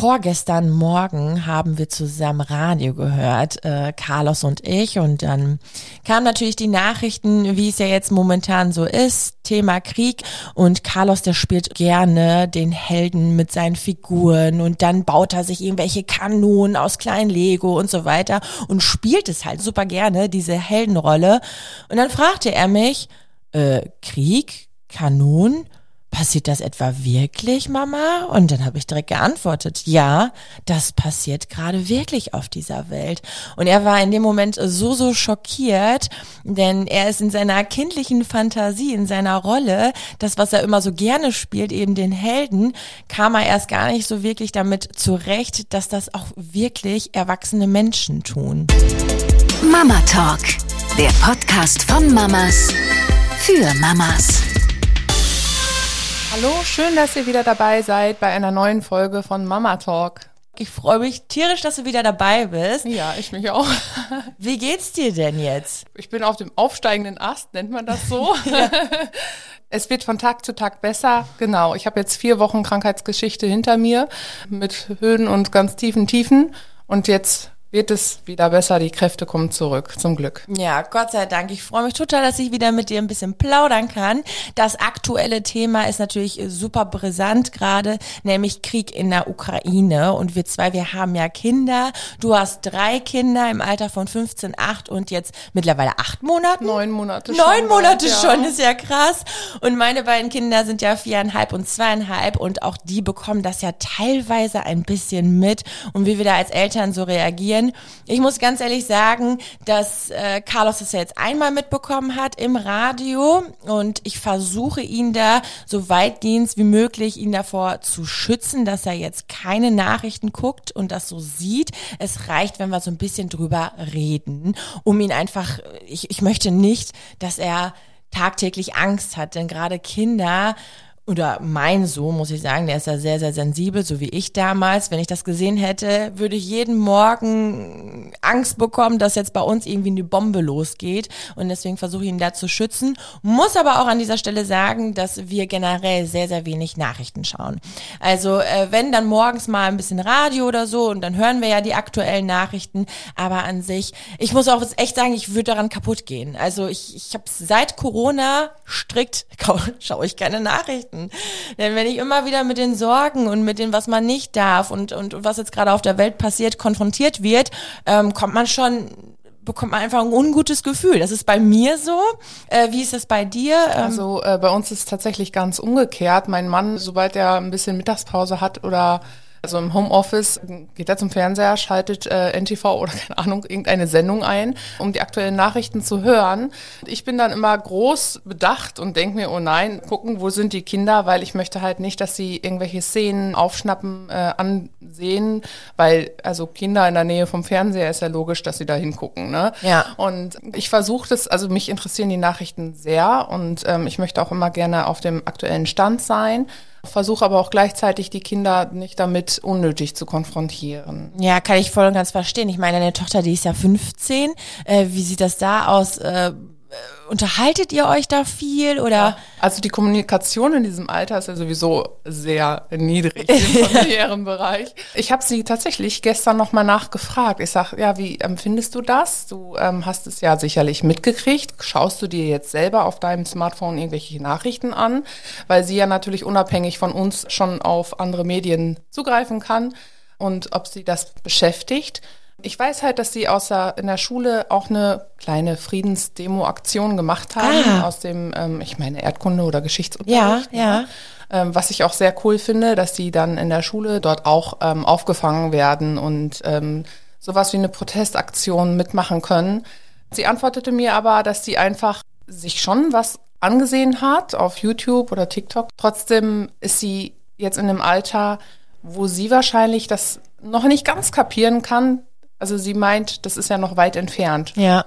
vorgestern Morgen haben wir zusammen Radio gehört, äh, Carlos und ich. Und dann kamen natürlich die Nachrichten, wie es ja jetzt momentan so ist, Thema Krieg. Und Carlos, der spielt gerne den Helden mit seinen Figuren. Und dann baut er sich irgendwelche Kanonen aus kleinen Lego und so weiter und spielt es halt super gerne, diese Heldenrolle. Und dann fragte er mich, äh, Krieg? Kanonen? Passiert das etwa wirklich, Mama? Und dann habe ich direkt geantwortet, ja, das passiert gerade wirklich auf dieser Welt. Und er war in dem Moment so, so schockiert, denn er ist in seiner kindlichen Fantasie, in seiner Rolle, das, was er immer so gerne spielt, eben den Helden, kam er erst gar nicht so wirklich damit zurecht, dass das auch wirklich erwachsene Menschen tun. Mama Talk, der Podcast von Mamas für Mamas. Hallo, schön, dass ihr wieder dabei seid bei einer neuen Folge von Mama Talk. Ich freue mich tierisch, dass du wieder dabei bist. Ja, ich mich auch. Wie geht's dir denn jetzt? Ich bin auf dem aufsteigenden Ast, nennt man das so. ja. Es wird von Tag zu Tag besser. Genau. Ich habe jetzt vier Wochen Krankheitsgeschichte hinter mir mit Höhen und ganz tiefen Tiefen. Und jetzt wird es wieder besser. Die Kräfte kommen zurück, zum Glück. Ja, Gott sei Dank. Ich freue mich total, dass ich wieder mit dir ein bisschen plaudern kann. Das aktuelle Thema ist natürlich super brisant gerade, nämlich Krieg in der Ukraine. Und wir zwei, wir haben ja Kinder. Du hast drei Kinder im Alter von 15, 8 und jetzt mittlerweile acht Monate. Neun Monate schon. Neun Monate bald, schon, ja. ist ja krass. Und meine beiden Kinder sind ja viereinhalb und zweieinhalb und auch die bekommen das ja teilweise ein bisschen mit und wie wir da als Eltern so reagieren passieren. Ich muss ganz ehrlich sagen, dass äh, Carlos das ja jetzt einmal mitbekommen hat im Radio und ich versuche ihn da so weitgehend wie möglich ihn davor zu schützen, dass er jetzt keine Nachrichten guckt und das so sieht. Es reicht, wenn wir so ein bisschen drüber reden, um ihn einfach, ich, ich möchte nicht, dass er tagtäglich Angst hat, denn gerade Kinder oder mein Sohn, muss ich sagen, der ist ja sehr, sehr sensibel, so wie ich damals. Wenn ich das gesehen hätte, würde ich jeden Morgen Angst bekommen, dass jetzt bei uns irgendwie eine Bombe losgeht. Und deswegen versuche ich ihn da zu schützen. Muss aber auch an dieser Stelle sagen, dass wir generell sehr, sehr wenig Nachrichten schauen. Also äh, wenn dann morgens mal ein bisschen Radio oder so und dann hören wir ja die aktuellen Nachrichten. Aber an sich, ich muss auch echt sagen, ich würde daran kaputt gehen. Also ich, ich habe seit Corona strikt, schaue ich keine Nachrichten. Weihnachten. Denn wenn ich immer wieder mit den Sorgen und mit dem, was man nicht darf und, und, und was jetzt gerade auf der Welt passiert, konfrontiert wird, ähm, kommt man schon bekommt man einfach ein ungutes Gefühl. Das ist bei mir so. Äh, wie ist das bei dir? Ähm also äh, bei uns ist es tatsächlich ganz umgekehrt. Mein Mann, sobald er ein bisschen Mittagspause hat oder also im Homeoffice geht er zum Fernseher, schaltet äh, NTV oder keine Ahnung, irgendeine Sendung ein, um die aktuellen Nachrichten zu hören. Ich bin dann immer groß bedacht und denke mir, oh nein, gucken, wo sind die Kinder, weil ich möchte halt nicht, dass sie irgendwelche Szenen aufschnappen, äh, ansehen, weil also Kinder in der Nähe vom Fernseher ist ja logisch, dass sie da hingucken. Ne? Ja. Und ich versuche das, also mich interessieren die Nachrichten sehr und ähm, ich möchte auch immer gerne auf dem aktuellen Stand sein. Versuche aber auch gleichzeitig die Kinder nicht damit unnötig zu konfrontieren. Ja, kann ich voll und ganz verstehen. Ich meine, deine Tochter, die ist ja 15. Äh, wie sieht das da aus? Äh, unterhaltet ihr euch da viel oder? Also die Kommunikation in diesem Alter ist ja sowieso sehr niedrig im familiären Bereich. Ich habe sie tatsächlich gestern nochmal nachgefragt. Ich sage, ja, wie empfindest du das? Du ähm, hast es ja sicherlich mitgekriegt. Schaust du dir jetzt selber auf deinem Smartphone irgendwelche Nachrichten an? Weil sie ja natürlich unabhängig von uns schon auf andere Medien zugreifen kann und ob sie das beschäftigt. Ich weiß halt, dass sie außer in der Schule auch eine kleine Friedensdemo-Aktion gemacht haben ah. aus dem, ähm, ich meine, Erdkunde oder Geschichtsunterricht. Ja, ja. Ähm, was ich auch sehr cool finde, dass sie dann in der Schule dort auch ähm, aufgefangen werden und ähm, sowas wie eine Protestaktion mitmachen können. Sie antwortete mir aber, dass sie einfach sich schon was angesehen hat auf YouTube oder TikTok. Trotzdem ist sie jetzt in einem Alter, wo sie wahrscheinlich das noch nicht ganz kapieren kann, also sie meint, das ist ja noch weit entfernt. Ja.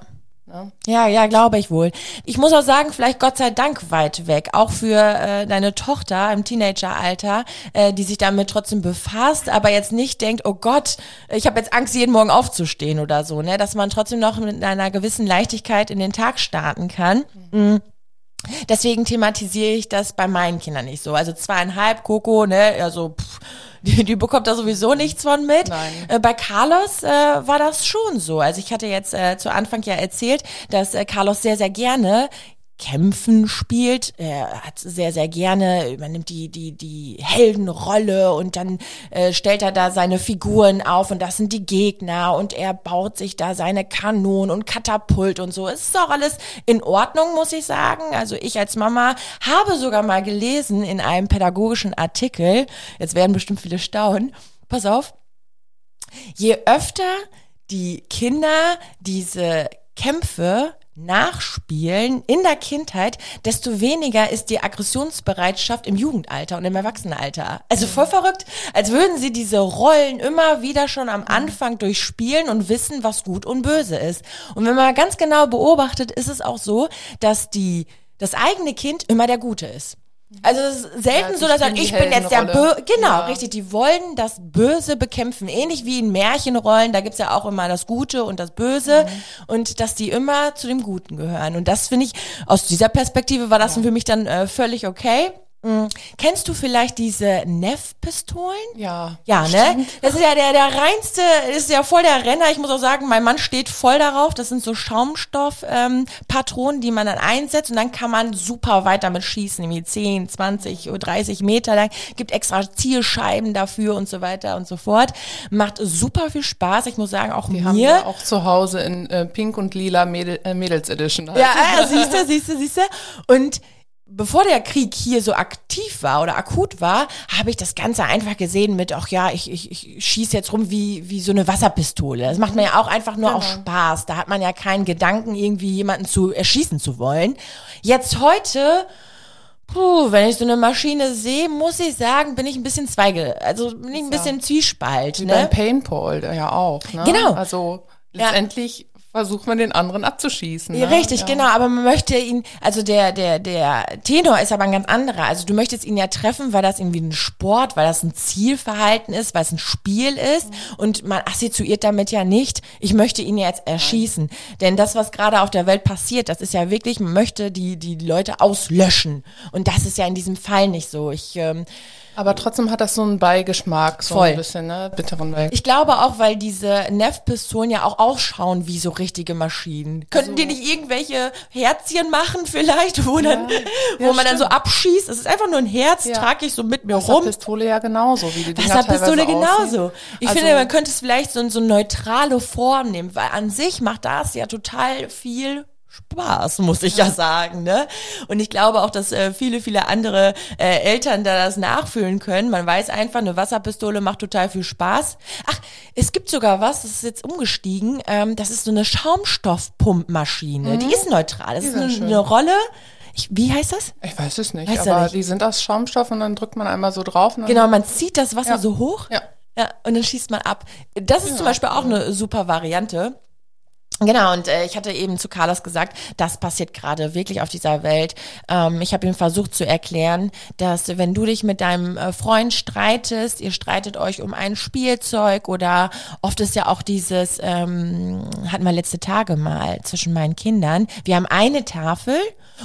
Ja, ja, glaube ich wohl. Ich muss auch sagen, vielleicht Gott sei Dank weit weg, auch für äh, deine Tochter im Teenageralter, äh, die sich damit trotzdem befasst, aber jetzt nicht denkt, oh Gott, ich habe jetzt Angst, jeden Morgen aufzustehen oder so, ne, dass man trotzdem noch mit einer gewissen Leichtigkeit in den Tag starten kann. Mhm. Deswegen thematisiere ich das bei meinen Kindern nicht so. Also zweieinhalb Coco, ne, also pff, die, die bekommt da sowieso nichts von mit. Nein. Äh, bei Carlos äh, war das schon so. Also ich hatte jetzt äh, zu Anfang ja erzählt, dass äh, Carlos sehr, sehr gerne Kämpfen spielt. Er hat sehr, sehr gerne, übernimmt die, die, die Heldenrolle und dann äh, stellt er da seine Figuren auf und das sind die Gegner und er baut sich da seine Kanonen und Katapult und so. Es ist auch alles in Ordnung, muss ich sagen. Also ich als Mama habe sogar mal gelesen in einem pädagogischen Artikel, jetzt werden bestimmt viele staunen, pass auf, je öfter die Kinder diese Kämpfe nachspielen in der Kindheit, desto weniger ist die Aggressionsbereitschaft im Jugendalter und im Erwachsenenalter. Also voll verrückt, als würden sie diese Rollen immer wieder schon am Anfang durchspielen und wissen, was gut und böse ist. Und wenn man ganz genau beobachtet, ist es auch so, dass die das eigene Kind immer der Gute ist. Also es ist selten Ja, so, dass die ich bin jetzt der Heldenrolle. Bö Genau, Ja. richtig. Die wollen das Böse bekämpfen. Ähnlich wie in Märchenrollen, da gibt's ja auch immer das Gute und das Böse. Und dass die immer zu dem Guten gehören. Und das finde ich, aus dieser Perspektive war das für mich dann äh, völlig okay. Mhm. Kennst du vielleicht diese Neff-Pistolen? Ja. Ja, ne? Das ist ja der, der reinste, ist ja voll der Renner. Ich muss auch sagen, mein Mann steht voll darauf. Das sind so Schaumstoff-Patronen, ähm, die man dann einsetzt und dann kann man super weit damit schießen, irgendwie 10, 20, oder 30 Meter lang. Gibt extra Zielscheiben dafür und so weiter und so fort. Macht super viel Spaß. Ich muss sagen, auch Die haben mir. wir auch zu Hause in äh, Pink und Lila Mädel, äh, Mädels Edition. Halt. Ja, ja siehst du, siehst du, siehst du. Und bevor der Krieg hier so aktiv war oder akut war, habe ich das Ganze einfach gesehen mit, ach ja, ich, ich, ich schieße jetzt rum wie, wie so eine Wasserpistole. Das macht man ja auch einfach nur aus Spaß. Da hat man ja keinen Gedanken, irgendwie jemanden zu erschießen zu wollen. Jetzt heute, puh, wenn ich so eine Maschine sehe, muss ich sagen, bin ich ein bisschen zweige, also bin ich ein bisschen Zwiespalt. Wie Ne? beim Paintball ja auch. Ne? Genau. Also Ja. Versucht man den anderen abzuschießen. Ja, ne? richtig, ja. genau. Aber man möchte ihn, also der, der, der Tenor ist aber ein ganz anderer. Also du möchtest ihn ja treffen, weil das irgendwie ein Sport, weil das ein Zielverhalten ist, weil es ein Spiel ist. Und man assoziiert damit ja nicht, ich möchte ihn jetzt erschießen. Denn das, was gerade auf der Welt passiert, das ist ja wirklich, man möchte die, die Leute auslöschen. Und das ist ja in diesem Fall nicht so. Ich, ähm, Aber trotzdem hat das so einen Beigeschmack, so Voll. ein bisschen, ne? Bitteren Beigeschmack. ich glaube auch, weil diese Neff-Pistolen ja auch ausschauen wie so richtige Maschinen. Könnten die nicht irgendwelche Herzchen machen vielleicht, wo, dann, wo Ja, man dann so abschießt? Es ist einfach nur ein Herz, Ja. trage ich so mit mir rum. Wasserpistole ja genauso, wie die Dinger Wasserpistole genauso. Ich Also- finde, man könnte es vielleicht so, so eine neutrale Form nehmen, weil an sich macht das ja total viel Spaß, muss ich ja, sagen, ne? Und ich glaube auch, dass äh, viele, viele andere äh, Eltern da das nachfühlen können. Man weiß einfach, eine Wasserpistole macht total viel Spaß. Ach, es gibt sogar was, das ist jetzt umgestiegen, ähm, das ist so eine Schaumstoffpumpmaschine. Die ist neutral. Das ist Mhm. ja eine, schön. eine Rolle. Ich, wie heißt das? Ich weiß es nicht, Weißt du aber nicht. die sind aus Schaumstoff und dann drückt man einmal so drauf. Genau, man zieht das Wasser Ja. so hoch. Ja. Ja, und dann schießt man ab. Das ist zum Beispiel auch eine super Variante. Genau, und äh, ich hatte eben zu Carlos gesagt, das passiert gerade wirklich auf dieser Welt. Ähm, ich habe ihm versucht zu erklären, dass wenn du dich mit deinem äh, Freund streitest, ihr streitet euch um ein Spielzeug oder oft ist ja auch dieses, ähm, hatten wir letzte Tage mal zwischen meinen Kindern, wir haben eine Tafel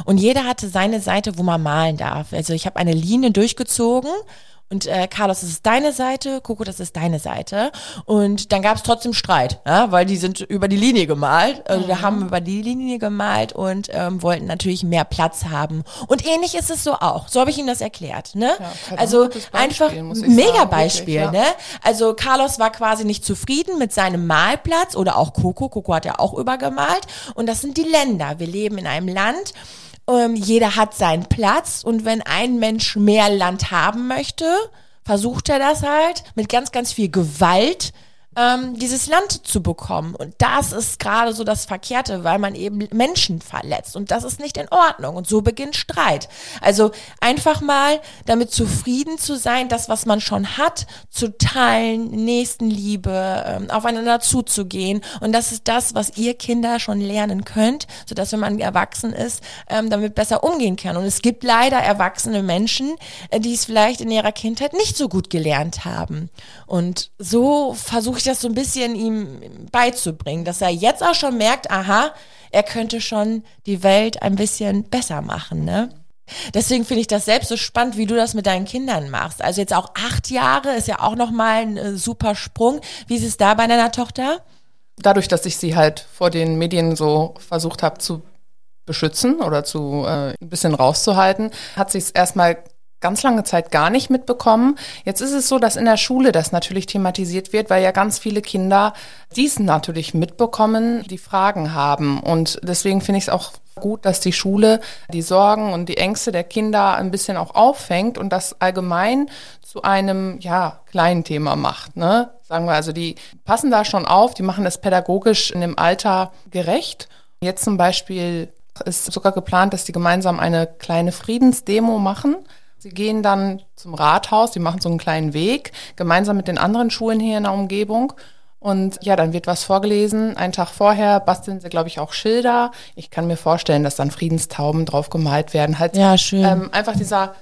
und jeder hatte seine Seite, wo man malen darf. Also ich habe eine Linie durchgezogen und äh, Carlos, das ist deine Seite, Coco, das ist deine Seite. Und dann gab es trotzdem Streit, ja, weil die sind über die Linie gemalt. Also Mhm. wir haben über die Linie gemalt und ähm, wollten natürlich mehr Platz haben. Und ähnlich ist es so auch. So habe ich ihm das erklärt. Ne? Ja, also Beispiel, einfach muss ich mega sagen, Beispiel. wirklich, ja. ne? Also Carlos war quasi nicht zufrieden mit seinem Malplatz oder auch Coco. Coco hat ja auch übergemalt. Und das sind die Länder. Wir leben in einem Land. Ähm, jeder hat seinen Platz und wenn ein Mensch mehr Land haben möchte, versucht er das halt mit ganz, ganz viel Gewalt ähm, dieses Land zu bekommen. Und das ist gerade so das Verkehrte, weil man eben Menschen verletzt. Und das ist nicht in Ordnung. Und so beginnt Streit. Also einfach mal damit zufrieden zu sein, das, was man schon hat, zu teilen, Nächstenliebe, ähm, aufeinander zuzugehen. Und das ist das, was ihr Kinder schon lernen könnt, sodass, wenn man erwachsen ist, ähm, damit besser umgehen kann. Und es gibt leider erwachsene Menschen, äh, die es vielleicht in ihrer Kindheit nicht so gut gelernt haben. Und so versuche ich das so ein bisschen ihm beizubringen, dass er jetzt auch schon merkt, aha, er könnte schon die Welt ein bisschen besser machen, ne? Deswegen finde ich das selbst so spannend, wie du das mit deinen Kindern machst. Also jetzt auch acht Jahre ist ja auch nochmal ein äh, super Sprung. Wie ist es da bei deiner Tochter? Dadurch, dass ich sie halt vor den Medien so versucht habe zu beschützen oder zu äh, ein bisschen rauszuhalten, hat sich es erstmal ganz lange Zeit gar nicht mitbekommen. Jetzt ist es so, dass in der Schule das natürlich thematisiert wird, weil ja ganz viele Kinder dies natürlich mitbekommen, die Fragen haben. Und deswegen finde ich es auch gut, dass die Schule die Sorgen und die Ängste der Kinder ein bisschen auch auffängt und das allgemein zu einem, ja, kleinen Thema macht, ne? Sagen wir also, die passen da schon auf, die machen das pädagogisch in dem Alter gerecht. Jetzt zum Beispiel ist sogar geplant, dass die gemeinsam eine kleine Friedensdemo machen. Sie gehen dann zum Rathaus, sie machen so einen kleinen Weg, gemeinsam mit den anderen Schulen hier in der Umgebung. Und ja, dann wird was vorgelesen. Einen Tag vorher basteln sie, glaube ich, auch Schilder. Ich kann mir vorstellen, dass dann Friedenstauben drauf gemalt werden. Halt, ja, schön. Ähm, einfach dieser,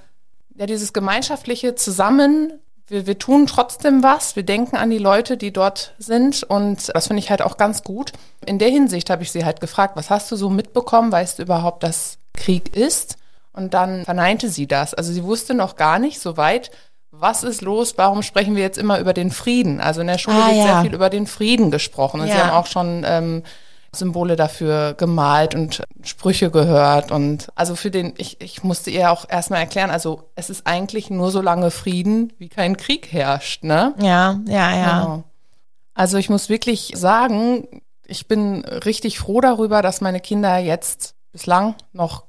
ja, dieses gemeinschaftliche Zusammen. Wir, wir tun trotzdem was. Wir denken an die Leute, die dort sind. Und das finde ich halt auch ganz gut. In der Hinsicht habe ich sie halt gefragt, was hast du so mitbekommen? Weißt du überhaupt, dass Krieg ist? Und dann verneinte sie das. Also sie wusste noch gar nicht so weit, was ist los, warum sprechen wir jetzt immer über den Frieden? Also in der Schule ah, wird ja. sehr viel über den Frieden gesprochen. Und ja. sie haben auch schon ähm, Symbole dafür gemalt und Sprüche gehört. Und also für den, ich, ich musste ihr auch erstmal erklären, also es ist eigentlich nur so lange Frieden, wie kein Krieg herrscht, ne? Ja, ja, ja. Genau. Also ich muss wirklich sagen, ich bin richtig froh darüber, dass meine Kinder jetzt bislang noch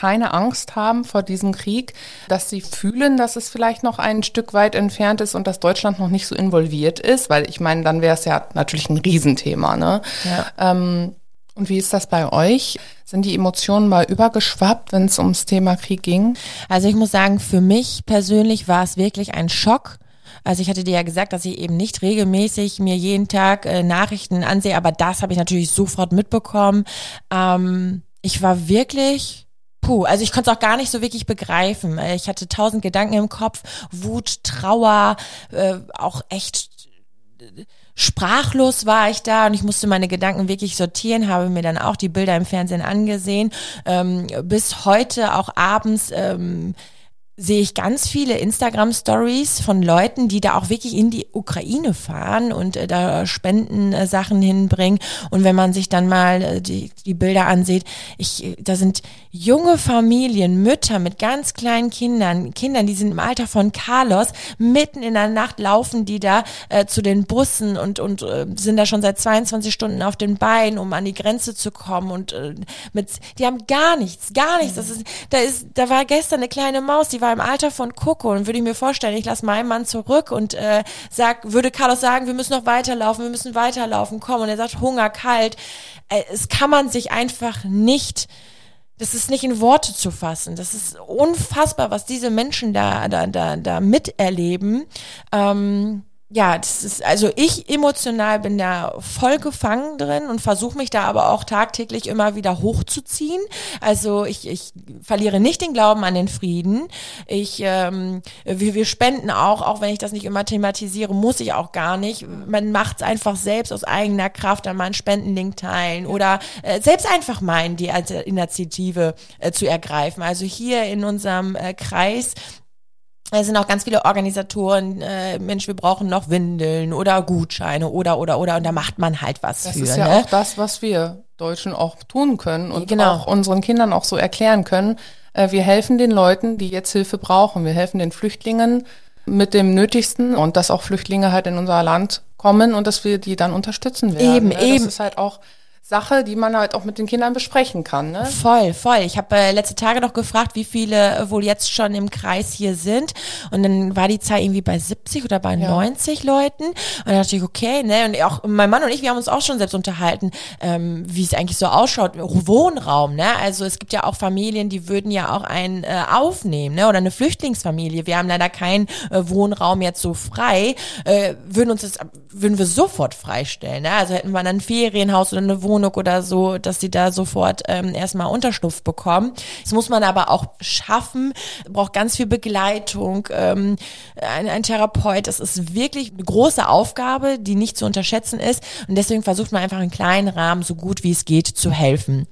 keine Angst haben vor diesem Krieg, dass sie fühlen, dass es vielleicht noch ein Stück weit entfernt ist und dass Deutschland noch nicht so involviert ist, weil ich meine, dann wäre es ja natürlich ein Riesenthema. Ne? Ja. Ähm, und wie ist das bei euch? Sind die Emotionen mal übergeschwappt, wenn es ums Thema Krieg ging? Also ich muss sagen, für mich persönlich war es wirklich ein Schock. Also ich hatte dir ja gesagt, dass ich eben nicht regelmäßig mir jeden Tag äh, Nachrichten ansehe, aber das habe ich natürlich sofort mitbekommen. Ähm, ich war wirklich Puh, also ich konnte es auch gar nicht so wirklich begreifen. Ich hatte tausend Gedanken im Kopf, Wut, Trauer, äh, auch echt äh, sprachlos war ich da und ich musste meine Gedanken wirklich sortieren, habe mir dann auch die Bilder im Fernsehen angesehen. Ähm, bis heute auch abends ähm, sehe ich ganz viele Instagram-Stories von Leuten, die da auch wirklich in die Ukraine fahren und äh, da Spendensachen äh, hinbringen. Und wenn man sich dann mal äh, die, die Bilder ansieht, ich, äh, da sind junge Familien, Mütter mit ganz kleinen Kindern, Kindern, die sind im Alter von Carlos, mitten in der Nacht laufen die da äh, zu den Bussen und, und äh, sind da schon seit 22 Stunden auf den Beinen, um an die Grenze zu kommen. Und äh, mit, die haben gar nichts, gar nichts. Das ist, da ist, da war gestern eine kleine Maus, die war war im Alter von Coco und würde ich mir vorstellen, ich lasse meinen Mann zurück und äh, sag, würde Carlos sagen, wir müssen noch weiterlaufen, wir müssen weiterlaufen, komm. Und er sagt, Hunger, kalt. Äh, es kann man sich einfach nicht das ist nicht in Worte zu fassen. Das ist unfassbar, was diese Menschen da, da, da, da miterleben. Ähm, ja, das ist, also ich emotional bin da voll gefangen drin und versuche mich da aber auch tagtäglich immer wieder hochzuziehen. Also ich, ich verliere nicht den Glauben an den Frieden. Ich, ähm, wir, wir spenden auch, auch wenn ich das nicht immer thematisiere, muss ich auch gar nicht. Man macht es einfach selbst aus eigener Kraft, dann mal einen Spendenlink teilen oder äh, selbst einfach meinen, die als Initiative äh, zu ergreifen. Also hier in unserem äh, Kreis es sind auch ganz viele Organisatoren, äh, Mensch, wir brauchen noch Windeln oder Gutscheine oder oder oder und da macht man halt was das für. Das ist ja ne? auch das, was wir Deutschen auch tun können und genau. auch unseren Kindern auch so erklären können. Äh, wir helfen den Leuten, die jetzt Hilfe brauchen. Wir helfen den Flüchtlingen mit dem Nötigsten und dass auch Flüchtlinge halt in unser Land kommen und dass wir die dann unterstützen werden. Eben, ne? eben. Das ist halt auch Sache, die man halt auch mit den Kindern besprechen kann. Ne? Voll, voll. Ich habe äh, letzte Tage noch gefragt, wie viele äh, wohl jetzt schon im Kreis hier sind. Und dann war die Zahl irgendwie bei 70 oder bei ja. 90 Leuten. Und dann dachte ich, okay, ne? Und auch mein Mann und ich, wir haben uns auch schon selbst unterhalten, ähm, wie es eigentlich so ausschaut. Wohnraum, ne? Also es gibt ja auch Familien, die würden ja auch einen äh, aufnehmen, ne? Oder eine Flüchtlingsfamilie. Wir haben leider keinen äh, Wohnraum jetzt so frei. Äh, würden uns das, würden wir sofort freistellen. Ne? Also hätten wir dann ein Ferienhaus oder eine Wohnung Wohnung oder so, dass sie da sofort ähm, erstmal Unterschlupf bekommen. Das muss man aber auch schaffen, braucht ganz viel Begleitung, ähm, ein, ein Therapeut. Das ist wirklich eine große Aufgabe, die nicht zu unterschätzen ist. Und deswegen versucht man einfach in kleinen Rahmen so gut wie es geht zu helfen.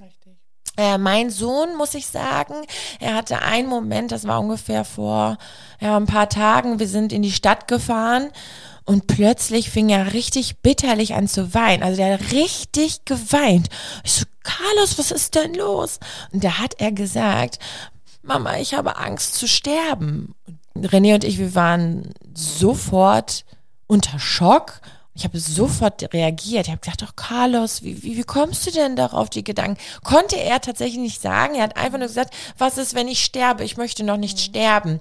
Äh, mein Sohn, muss ich sagen, er hatte einen Moment, das war ungefähr vor ja, ein paar Tagen, wir sind in die Stadt gefahren und plötzlich fing er richtig bitterlich an zu weinen. Also der hat richtig geweint. Ich so, Carlos, was ist denn los? Und da hat er gesagt, Mama, ich habe Angst zu sterben. René und ich, wir waren sofort unter Schock ich habe sofort reagiert. Ich habe gedacht, doch Carlos, wie, wie, wie kommst du denn darauf, die Gedanken? Konnte er tatsächlich nicht sagen. Er hat einfach nur gesagt, was ist, wenn ich sterbe? Ich möchte noch nicht sterben.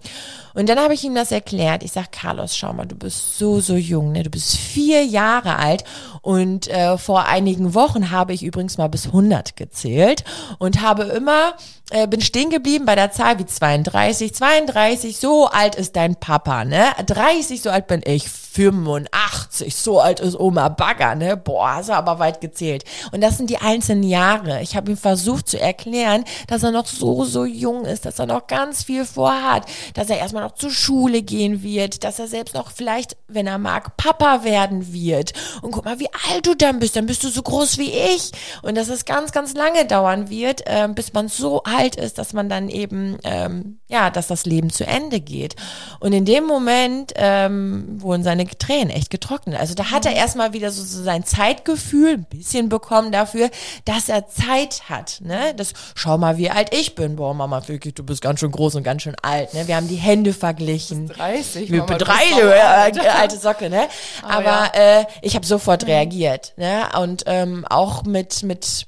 Und dann habe ich ihm das erklärt. Ich sage, Carlos, schau mal, du bist so, so jung. Ne? Du bist vier Jahre alt. Und äh, vor einigen Wochen habe ich übrigens mal bis 100 gezählt und habe immer, äh, bin stehen geblieben bei der Zahl wie 32. 32, so alt ist dein Papa, ne? 30, so alt bin ich. 85, so alt ist Oma Bagger, ne? Boah, hast du aber weit gezählt. Und das sind die einzelnen Jahre. Ich habe ihm versucht zu erklären, dass er noch so, so jung ist, dass er noch ganz viel vorhat, dass er erstmal noch zur Schule gehen wird, dass er selbst noch vielleicht, wenn er mag, Papa werden wird. Und guck mal, wie alt du dann bist, dann bist du so groß wie ich. Und dass es ganz, ganz lange dauern wird, äh, bis man so alt ist, dass man dann eben, ähm, ja, dass das Leben zu Ende geht. Und in dem Moment ähm, wurden seine Tränen echt getrocknet. Also da hat er mhm. erstmal wieder so, so sein Zeitgefühl ein bisschen bekommen dafür, dass er Zeit hat. Ne? Das, schau mal, wie alt ich bin. Boah, Mama, wirklich, du bist ganz schön groß und ganz schön alt. Ne? Wir haben die Hände verglichen. 30, Wir Mama, drei, äh, alte Socke, ne? Aber, Aber ja. äh, ich habe sofort mhm. reagiert. Ne? Und ähm, auch mit, mit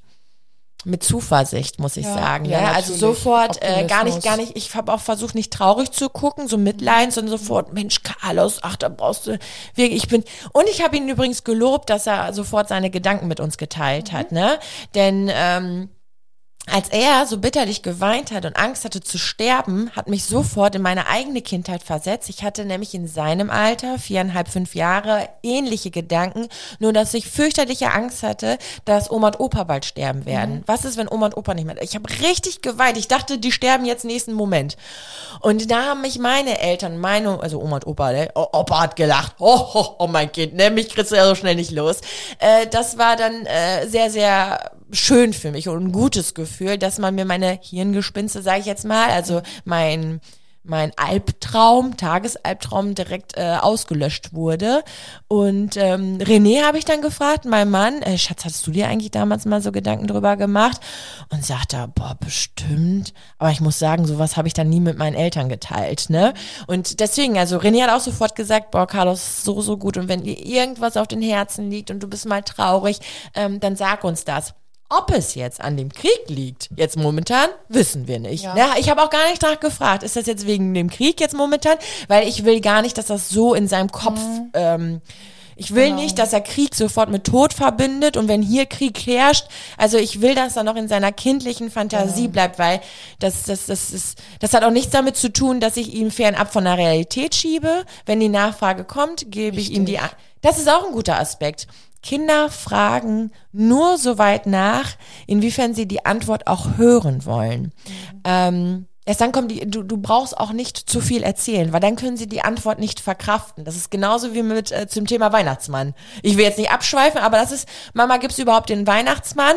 mit Zuversicht, muss ich ja, sagen. Ja, ja. also sofort äh, gar nicht, gar nicht. Ich habe auch versucht, nicht traurig zu gucken, so mitleiden, sondern sofort, Mensch, Carlos, ach, da brauchst du wirklich. Ich bin und ich habe ihn übrigens gelobt, dass er sofort seine Gedanken mit uns geteilt mhm. hat, ne? Denn ähm, als er so bitterlich geweint hat und Angst hatte zu sterben, hat mich sofort in meine eigene Kindheit versetzt. Ich hatte nämlich in seinem Alter, viereinhalb, fünf Jahre, ähnliche Gedanken, nur dass ich fürchterliche Angst hatte, dass Oma und Opa bald sterben werden. Mhm. Was ist, wenn Oma und Opa nicht mehr? Ich habe richtig geweint. Ich dachte, die sterben jetzt nächsten Moment. Und da haben mich meine Eltern, meine, also Oma und Opa, ne? Opa hat gelacht. Oh, oh, oh mein Kind, ne? Mich kriegst du ja so schnell nicht los. Äh, das war dann äh, sehr, sehr schön für mich und ein gutes Gefühl, dass man mir meine Hirngespinste, sage ich jetzt mal, also mein mein Albtraum, Tagesalbtraum direkt äh, ausgelöscht wurde. Und ähm, René habe ich dann gefragt, mein Mann, äh, Schatz, hast du dir eigentlich damals mal so Gedanken drüber gemacht? Und sagte, boah, bestimmt. Aber ich muss sagen, sowas habe ich dann nie mit meinen Eltern geteilt, ne? Und deswegen, also René hat auch sofort gesagt, boah, Carlos, so, so gut. Und wenn dir irgendwas auf den Herzen liegt und du bist mal traurig, ähm, dann sag uns das. Ob es jetzt an dem Krieg liegt, jetzt momentan, wissen wir nicht. Ja. ja ich habe auch gar nicht nach gefragt, ist das jetzt wegen dem Krieg jetzt momentan? Weil ich will gar nicht, dass das so in seinem Kopf. Mhm. Ähm, ich will genau. nicht, dass er Krieg sofort mit Tod verbindet und wenn hier Krieg herrscht, also ich will, dass er noch in seiner kindlichen Fantasie genau. bleibt, weil das, das, das, ist, das hat auch nichts damit zu tun, dass ich ihn fernab von der Realität schiebe. Wenn die Nachfrage kommt, gebe Richtig. ich ihm die. Das ist auch ein guter Aspekt. Kinder fragen nur so weit nach, inwiefern sie die Antwort auch hören wollen. Ähm, erst dann kommt die, du, du brauchst auch nicht zu viel erzählen, weil dann können sie die Antwort nicht verkraften. Das ist genauso wie mit äh, zum Thema Weihnachtsmann. Ich will jetzt nicht abschweifen, aber das ist, Mama, gibt's überhaupt den Weihnachtsmann?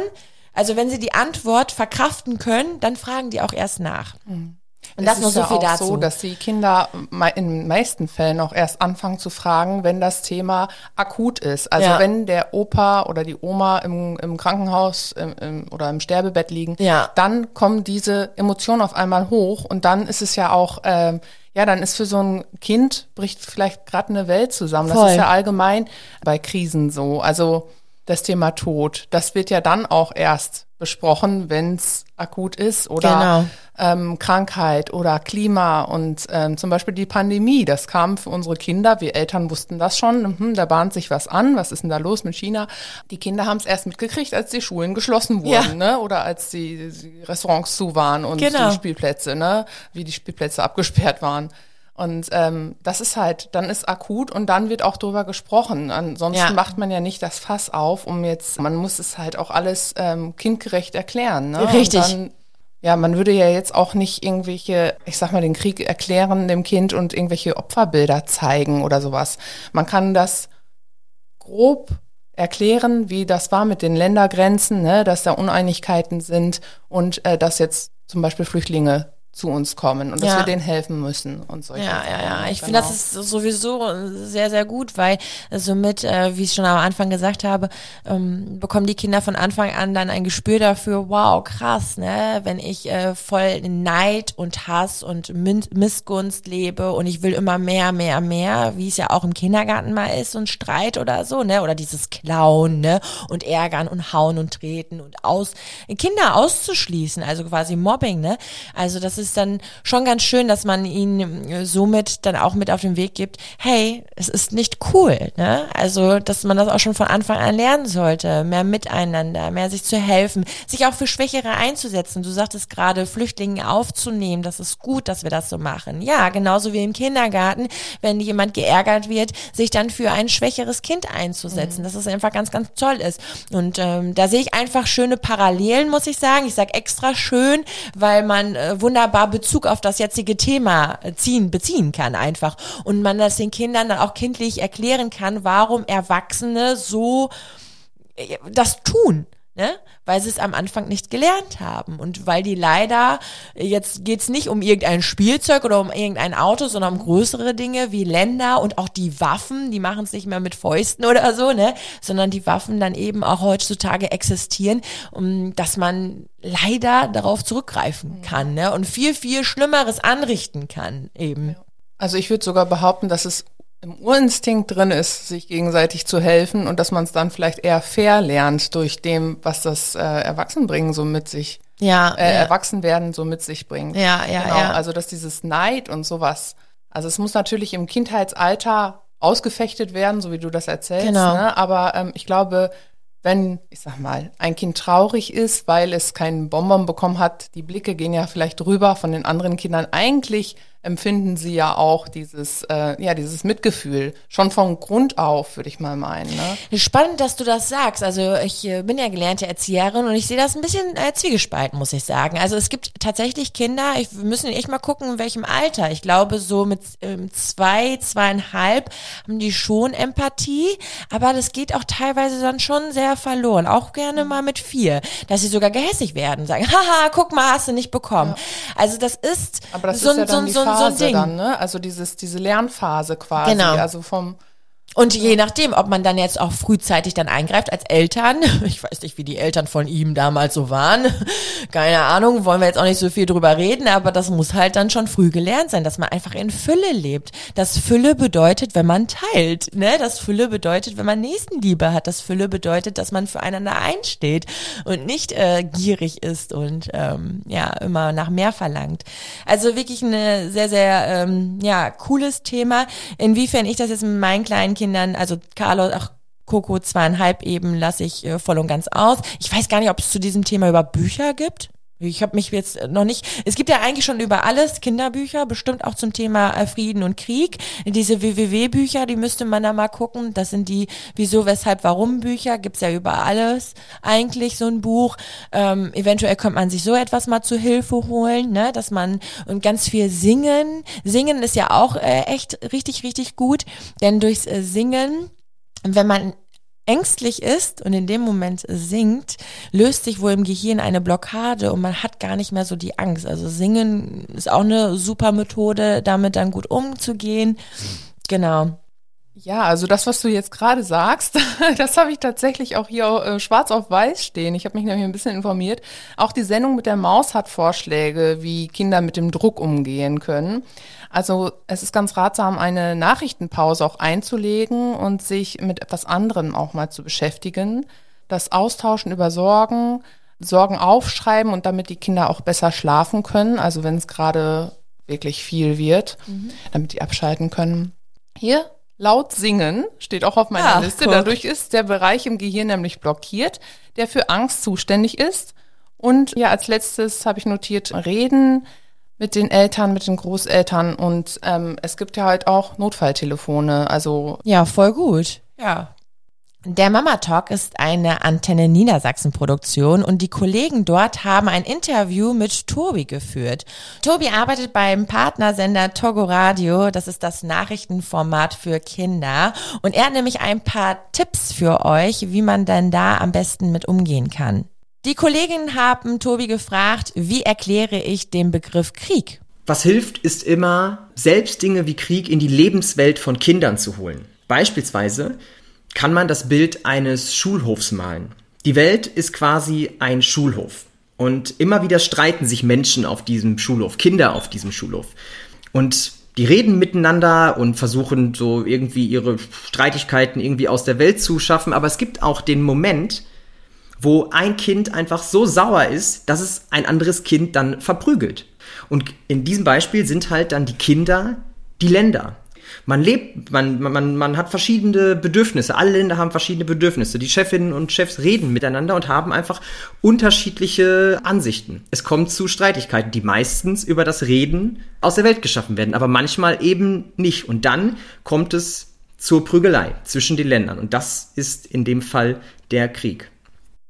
Also wenn sie die Antwort verkraften können, dann fragen die auch erst nach. Mhm. Und das, das nur so ja viel auch dazu. so, dass die Kinder in den meisten Fällen auch erst anfangen zu fragen, wenn das Thema akut ist. Also ja. wenn der Opa oder die Oma im, im Krankenhaus im, im, oder im Sterbebett liegen, ja. dann kommen diese Emotionen auf einmal hoch und dann ist es ja auch, ähm, ja, dann ist für so ein Kind bricht vielleicht gerade eine Welt zusammen. Voll. Das ist ja allgemein bei Krisen so. Also das Thema Tod, das wird ja dann auch erst besprochen, wenn es akut ist oder genau. ähm, Krankheit oder Klima und ähm, zum Beispiel die Pandemie. Das kam für unsere Kinder. Wir Eltern wussten das schon. Hm, da bahnt sich was an. Was ist denn da los mit China? Die Kinder haben es erst mitgekriegt, als die Schulen geschlossen wurden, ja. ne? Oder als die, die Restaurants zu waren und genau. die Spielplätze, ne? Wie die Spielplätze abgesperrt waren. Und ähm, das ist halt, dann ist akut und dann wird auch drüber gesprochen. Ansonsten ja. macht man ja nicht das Fass auf, um jetzt, man muss es halt auch alles ähm, kindgerecht erklären. Ne? Richtig. Dann, ja, man würde ja jetzt auch nicht irgendwelche, ich sag mal, den Krieg erklären dem Kind und irgendwelche Opferbilder zeigen oder sowas. Man kann das grob erklären, wie das war mit den Ländergrenzen, ne, dass da Uneinigkeiten sind und äh, dass jetzt zum Beispiel Flüchtlinge zu uns kommen und dass Ja. wir denen helfen müssen und solche Ja, ja, ja. Sachen. Ich finde, Genau. das ist sowieso sehr, sehr gut, weil somit, äh, wie ich schon am Anfang gesagt habe, ähm, bekommen die Kinder von Anfang an dann ein Gespür dafür, wow, krass, ne, wenn ich äh, voll Neid und Hass und Min Missgunst lebe und ich will immer mehr, mehr, mehr, wie es ja auch im Kindergarten mal ist, so ein Streit oder so, ne, oder dieses Klauen, ne, und ärgern und hauen und treten und aus, Kinder auszuschließen, also quasi Mobbing, ne, also das ist dann schon ganz schön, dass man ihnen äh, somit dann auch mit auf den Weg gibt, hey, es ist nicht cool, ne? Also, dass man das auch schon von Anfang an lernen sollte, mehr miteinander, mehr sich zu helfen, sich auch für Schwächere einzusetzen. Du sagtest gerade, Flüchtlinge aufzunehmen, das ist gut, dass wir das so machen. Ja, genauso wie im Kindergarten, wenn jemand geärgert wird, sich dann für ein schwächeres Kind einzusetzen, dass es einfach ganz, ganz toll ist. Und ähm, da sehe ich einfach schöne Parallelen, muss ich sagen. Ich sage extra schön, weil man äh, wunderbar Bezug auf das jetzige Thema ziehen, beziehen kann einfach. Und man das den Kindern dann auch kindlich erklären kann, warum Erwachsene so äh, das tun. Ne? Weil sie es am Anfang nicht gelernt haben. Und weil die leider, jetzt geht's nicht um irgendein Spielzeug oder um irgendein Auto, sondern um größere Dinge wie Länder und auch die Waffen, die machen es nicht mehr mit Fäusten oder so, ne? Sondern die Waffen dann eben auch heutzutage existieren, um, dass man leider darauf zurückgreifen kann, ne? Und viel, viel Schlimmeres anrichten kann, eben. Also ich würde sogar behaupten, dass es im Urinstinkt drin ist, sich gegenseitig zu helfen und dass man es dann vielleicht eher fair lernt durch dem, was das äh, Erwachsenbringen so mit sich, Ja, äh, ja. Erwachsenwerden so mit sich bringt. Ja, ja, genau, ja. Also dass dieses Neid und sowas, also es muss natürlich im Kindheitsalter ausgefechtet werden, so wie du das erzählst. Genau. Ne? Aber ähm, ich glaube, wenn, ich sag mal, ein Kind traurig ist, weil es keinen Bonbon bekommen hat, die Blicke gehen ja vielleicht rüber von den anderen Kindern. Eigentlich empfinden sie ja auch dieses, äh, ja, dieses Mitgefühl schon von Grund auf, würde ich mal meinen. Ne? Spannend, dass du das sagst. Also ich äh, bin ja gelernte Erzieherin und ich sehe das ein bisschen äh, zwiegespalten, muss ich sagen. Also es gibt tatsächlich Kinder, ich, wir müssen echt mal gucken, in welchem Alter. Ich glaube, so mit ähm, zwei, zweieinhalb haben die schon Empathie, aber das geht auch teilweise dann schon sehr verloren. Auch gerne mal mit vier, dass sie sogar gehässig werden, sagen, haha, guck mal, hast du nicht bekommen. Also das ist Aber das so, ist ja so, so, so Phase Ding. dann, ne? Also dieses, diese Lernphase quasi. Genau. Also vom Und je nachdem, ob man dann jetzt auch frühzeitig dann eingreift als Eltern, ich weiß nicht, wie die Eltern von ihm damals so waren, keine Ahnung, wollen wir jetzt auch nicht so viel drüber reden, aber das muss halt dann schon früh gelernt sein, dass man einfach in Fülle lebt. Das Fülle bedeutet, wenn man teilt, ne? Das Fülle bedeutet, wenn man Nächstenliebe hat. Das Fülle bedeutet, dass man füreinander einsteht und nicht äh, gierig ist und ähm, ja immer nach mehr verlangt. Also wirklich eine sehr sehr ähm, ja cooles Thema. Inwiefern ich das jetzt mit meinen kleinen Kindern, also Carlos, ach Coco zweieinhalb eben lasse ich äh, voll und ganz aus. Ich weiß gar nicht, ob es zu diesem Thema über Bücher gibt. Ich habe mich jetzt noch nicht. Es gibt ja eigentlich schon über alles Kinderbücher, bestimmt auch zum Thema äh, Frieden und Krieg. Diese WWW-Bücher, die müsste man da mal gucken. Das sind die Wieso, Weshalb, Warum Bücher. Gibt's ja über alles eigentlich so ein Buch. Ähm, eventuell könnte man sich so etwas mal zu Hilfe holen, ne, dass man und ganz viel singen. Singen ist ja auch äh, echt richtig, richtig gut, denn durchs äh, Singen wenn man ängstlich ist und in dem Moment singt, löst sich wohl im Gehirn eine Blockade und man hat gar nicht mehr so die Angst. Also singen ist auch eine super Methode, damit dann gut umzugehen. Genau. Ja, also das, was du jetzt gerade sagst, das habe ich tatsächlich auch hier äh, schwarz auf weiß stehen. Ich habe mich nämlich ein bisschen informiert. Auch die Sendung mit der Maus hat Vorschläge, wie Kinder mit dem Druck umgehen können. Also es ist ganz ratsam, eine Nachrichtenpause auch einzulegen und sich mit etwas anderem auch mal zu beschäftigen. Das Austauschen über Sorgen, Sorgen aufschreiben und damit die Kinder auch besser schlafen können. Also wenn es gerade wirklich viel wird, damit die abschalten können. Hier laut singen steht auch auf meiner Ah, Liste. guck. Dadurch ist der Bereich im Gehirn nämlich blockiert, der für Angst zuständig ist. Und ja, als letztes habe ich notiert, reden mit den Eltern, mit den Großeltern und ähm, es gibt ja halt auch Notfalltelefone. Also Ja, voll gut. Ja. Der Mama Talk ist eine Antenne Niedersachsen Produktion und die Kollegen dort haben ein Interview mit Tobi geführt. Tobi arbeitet beim Partnersender Togo Radio, das ist das Nachrichtenformat für Kinder und er hat nämlich ein paar Tipps für euch, wie man denn da am besten mit umgehen kann. Die Kollegen haben Tobi gefragt, wie erkläre ich den Begriff Krieg? Was hilft, ist immer, selbst Dinge wie Krieg in die Lebenswelt von Kindern zu holen. Beispielsweise kann man das Bild eines Schulhofs malen. Die Welt ist quasi ein Schulhof. Und immer wieder streiten sich Menschen auf diesem Schulhof, Kinder auf diesem Schulhof. Und die reden miteinander und versuchen so irgendwie ihre Streitigkeiten irgendwie aus der Welt zu schaffen. Aber es gibt auch den Moment, wo ein Kind einfach so sauer ist, dass es ein anderes Kind dann verprügelt. Und in diesem Beispiel sind halt dann die Kinder die Länder man lebt, man, man, man hat verschiedene Bedürfnisse. Alle Länder haben verschiedene Bedürfnisse. Die Chefinnen und Chefs reden miteinander und haben einfach unterschiedliche Ansichten. Es kommt zu Streitigkeiten, die meistens über das Reden aus der Welt geschaffen werden, aber manchmal eben nicht. Und dann kommt es zur Prügelei zwischen den Ländern. Und das ist in dem Fall der Krieg.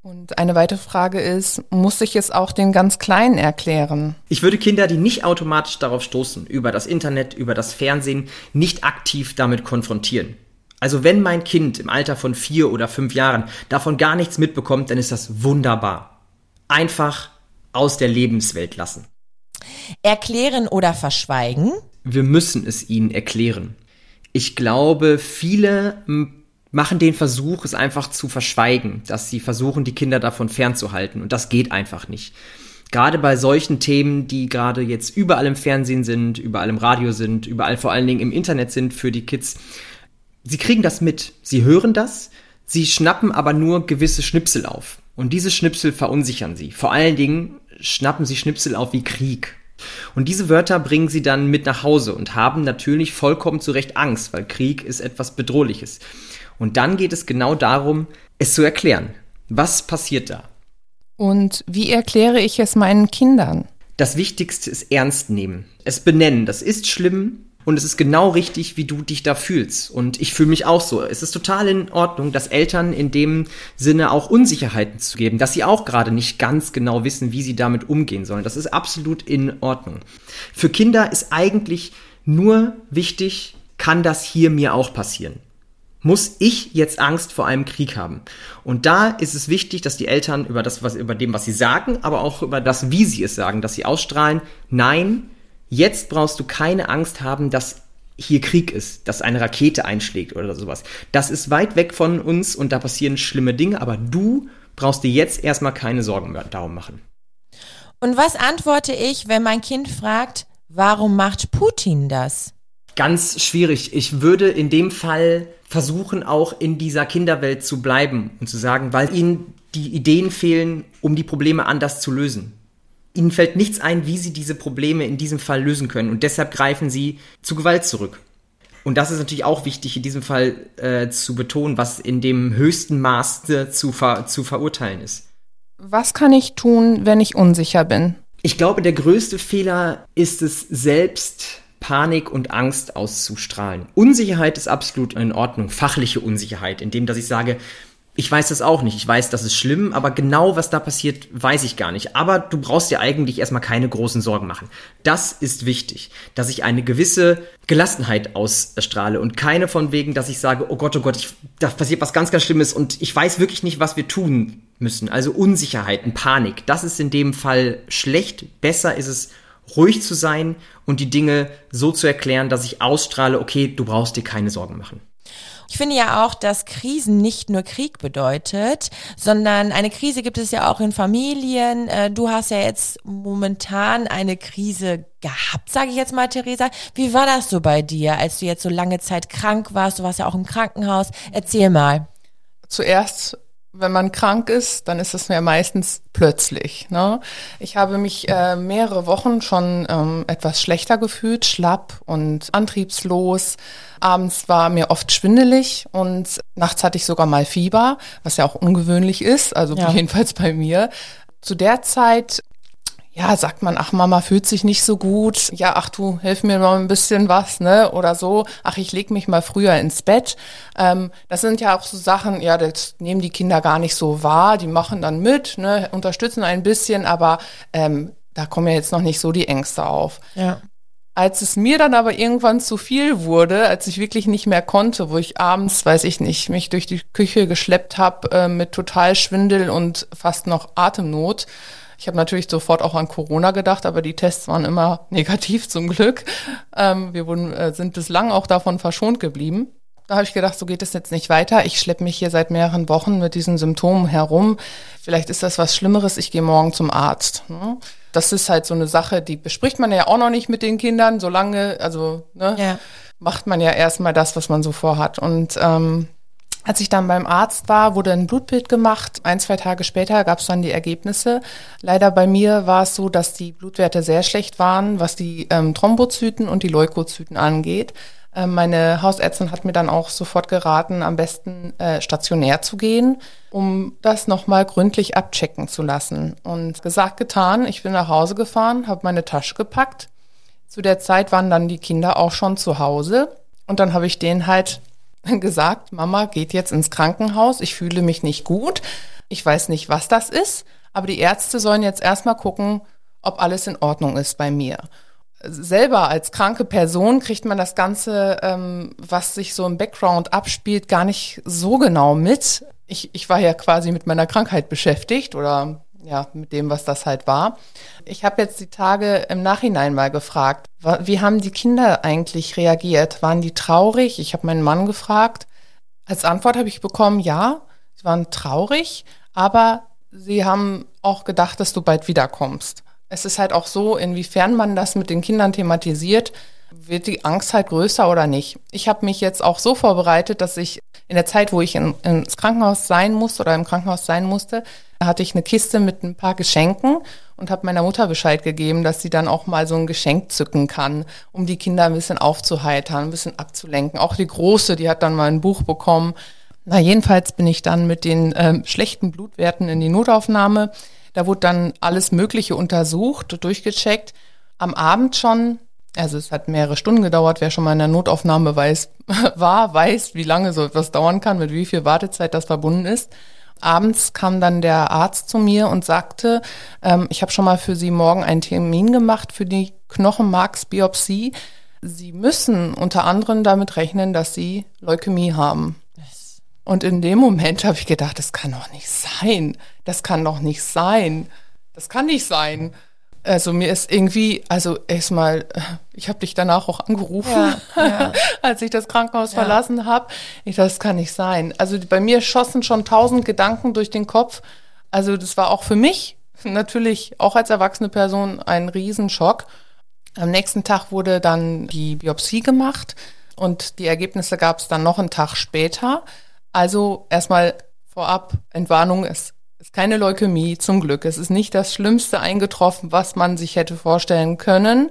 Und eine weitere Frage ist, muss ich es auch den ganz Kleinen erklären? Ich würde Kinder, die nicht automatisch darauf stoßen, über das Internet, über das Fernsehen, nicht aktiv damit konfrontieren. Also wenn mein Kind im Alter von vier oder fünf Jahren davon gar nichts mitbekommt, dann ist das wunderbar. Einfach aus der Lebenswelt lassen. Erklären oder verschweigen? Wir müssen es ihnen erklären. Ich glaube, viele machen den Versuch, es einfach zu verschweigen, dass sie versuchen, die Kinder davon fernzuhalten. Und das geht einfach nicht. Gerade bei solchen Themen, die gerade jetzt überall im Fernsehen sind, überall im Radio sind, überall vor allen Dingen im Internet sind für die Kids, sie kriegen das mit. Sie hören das, sie schnappen aber nur gewisse Schnipsel auf. Und diese Schnipsel verunsichern sie. Vor allen Dingen schnappen sie Schnipsel auf wie Krieg. Und diese Wörter bringen sie dann mit nach Hause und haben natürlich vollkommen zu Recht Angst, weil Krieg ist etwas Bedrohliches. Und dann geht es genau darum, es zu erklären. Was passiert da? Und wie erkläre ich es meinen Kindern? Das Wichtigste ist ernst nehmen. Es benennen. Das ist schlimm und es ist genau richtig, wie du dich da fühlst. Und ich fühle mich auch so. Es ist total in Ordnung, dass Eltern in dem Sinne auch Unsicherheiten zu geben, dass sie auch gerade nicht ganz genau wissen, wie sie damit umgehen sollen. Das ist absolut in Ordnung. Für Kinder ist eigentlich nur wichtig, kann das hier mir auch passieren? Muss ich jetzt Angst vor einem Krieg haben? Und da ist es wichtig, dass die Eltern über das, was, über dem, was sie sagen, aber auch über das, wie sie es sagen, dass sie ausstrahlen, nein, jetzt brauchst du keine Angst haben, dass hier Krieg ist, dass eine Rakete einschlägt oder sowas. Das ist weit weg von uns und da passieren schlimme Dinge, aber du brauchst dir jetzt erstmal keine Sorgen darum machen. Und was antworte ich, wenn mein Kind fragt, warum macht Putin das? Ganz schwierig. Ich würde in dem Fall versuchen, auch in dieser Kinderwelt zu bleiben und zu sagen, weil ihnen die Ideen fehlen, um die Probleme anders zu lösen. Ihnen fällt nichts ein, wie sie diese Probleme in diesem Fall lösen können und deshalb greifen sie zu Gewalt zurück. Und das ist natürlich auch wichtig in diesem Fall äh, zu betonen, was in dem höchsten Maße zu, ver zu verurteilen ist. Was kann ich tun, wenn ich unsicher bin? Ich glaube, der größte Fehler ist es selbst Panik und Angst auszustrahlen. Unsicherheit ist absolut in Ordnung, fachliche Unsicherheit, indem dass ich sage, ich weiß das auch nicht. Ich weiß, das ist schlimm, aber genau was da passiert, weiß ich gar nicht. Aber du brauchst dir eigentlich erstmal keine großen Sorgen machen. Das ist wichtig, dass ich eine gewisse Gelassenheit ausstrahle und keine von wegen, dass ich sage, oh Gott, oh Gott, ich, da passiert was ganz, ganz Schlimmes und ich weiß wirklich nicht, was wir tun müssen. Also Unsicherheiten, Panik, das ist in dem Fall schlecht. Besser ist es, ruhig zu sein und die Dinge so zu erklären, dass ich ausstrahle, okay, du brauchst dir keine Sorgen machen. Ich finde ja auch, dass Krisen nicht nur Krieg bedeutet, sondern eine Krise gibt es ja auch in Familien. Äh, du hast ja jetzt momentan eine Krise gehabt, sage ich jetzt mal, Theresa. Wie war das so bei dir, als du jetzt so lange Zeit krank warst? Du warst ja auch im Krankenhaus. Erzähl mal. Zuerst wenn man krank ist, dann ist es mir meistens plötzlich. Ne? Ich habe mich äh, mehrere Wochen schon ähm, etwas schlechter gefühlt, schlapp und antriebslos. Abends war mir oft schwindelig und nachts hatte ich sogar mal Fieber, was ja auch ungewöhnlich ist, also ja. jedenfalls bei mir. Zu der Zeit ja, sagt man, ach, Mama fühlt sich nicht so gut. Ja, ach du, hilf mir mal ein bisschen was, ne? Oder so. Ach, ich leg mich mal früher ins Bett. Ähm, das sind ja auch so Sachen, ja, das nehmen die Kinder gar nicht so wahr. Die machen dann mit, ne, unterstützen ein bisschen, aber ähm, da kommen ja jetzt noch nicht so die Ängste auf. Ja. Als es mir dann aber irgendwann zu viel wurde, als ich wirklich nicht mehr konnte, wo ich abends, weiß ich nicht, mich durch die Küche geschleppt habe äh, mit total Schwindel und fast noch Atemnot, ich habe natürlich sofort auch an Corona gedacht, aber die Tests waren immer negativ zum Glück. Ähm, wir wurden, äh, sind bislang auch davon verschont geblieben. Da habe ich gedacht, so geht es jetzt nicht weiter. Ich schleppe mich hier seit mehreren Wochen mit diesen Symptomen herum. Vielleicht ist das was Schlimmeres. Ich gehe morgen zum Arzt. Ne? Das ist halt so eine Sache, die bespricht man ja auch noch nicht mit den Kindern, solange, also ne, Ja. macht man ja erstmal das, was man so vorhat. Und ähm, als ich dann beim Arzt war, wurde ein Blutbild gemacht. Ein, zwei Tage später gab es dann die Ergebnisse. Leider bei mir war es so, dass die Blutwerte sehr schlecht waren, was die ähm, Thrombozyten und die Leukozyten angeht. Ähm, meine Hausärztin hat mir dann auch sofort geraten, am besten äh, stationär zu gehen, um das nochmal gründlich abchecken zu lassen. Und gesagt, getan, ich bin nach Hause gefahren, habe meine Tasche gepackt. Zu der Zeit waren dann die Kinder auch schon zu Hause. Und dann habe ich denen halt gesagt, Mama geht jetzt ins Krankenhaus, ich fühle mich nicht gut, ich weiß nicht, was das ist, aber die Ärzte sollen jetzt erstmal gucken, ob alles in Ordnung ist bei mir. Selber als kranke Person kriegt man das Ganze, ähm, was sich so im Background abspielt, gar nicht so genau mit. Ich, ich war ja quasi mit meiner Krankheit beschäftigt oder ja, mit dem, was das halt war. Ich habe jetzt die Tage im Nachhinein mal gefragt, wie haben die Kinder eigentlich reagiert? Waren die traurig? Ich habe meinen Mann gefragt. Als Antwort habe ich bekommen, ja, sie waren traurig, aber sie haben auch gedacht, dass du bald wiederkommst. Es ist halt auch so, inwiefern man das mit den Kindern thematisiert, wird die Angst halt größer oder nicht. Ich habe mich jetzt auch so vorbereitet, dass ich in der Zeit, wo ich in, ins Krankenhaus sein musste oder im Krankenhaus sein musste, hatte ich eine Kiste mit ein paar Geschenken und habe meiner Mutter Bescheid gegeben, dass sie dann auch mal so ein Geschenk zücken kann, um die Kinder ein bisschen aufzuheitern, ein bisschen abzulenken. Auch die Große, die hat dann mal ein Buch bekommen. Na, jedenfalls bin ich dann mit den ähm, schlechten Blutwerten in die Notaufnahme. Da wurde dann alles Mögliche untersucht, durchgecheckt. Am Abend schon, also es hat mehrere Stunden gedauert, wer schon mal in der Notaufnahme weiß, war, weiß, wie lange so etwas dauern kann, mit wie viel Wartezeit das verbunden ist. Abends kam dann der Arzt zu mir und sagte, ähm, ich habe schon mal für Sie morgen einen Termin gemacht für die Knochenmarksbiopsie. Sie müssen unter anderem damit rechnen, dass Sie Leukämie haben. Und in dem Moment habe ich gedacht, das kann doch nicht sein. Das kann doch nicht sein. Das kann nicht sein. Also mir ist irgendwie, also erstmal, ich habe dich danach auch angerufen, Ja, ja. als ich das Krankenhaus verlassen habe. Ich dachte, das kann nicht sein. Also bei mir schossen schon tausend Gedanken durch den Kopf. Also das war auch für mich natürlich auch als erwachsene Person ein Riesenschock. Am nächsten Tag wurde dann die Biopsie gemacht und die Ergebnisse gab es dann noch einen Tag später. Also erstmal vorab Entwarnung, es ist keine Leukämie, zum Glück. Es ist nicht das Schlimmste eingetroffen, was man sich hätte vorstellen können.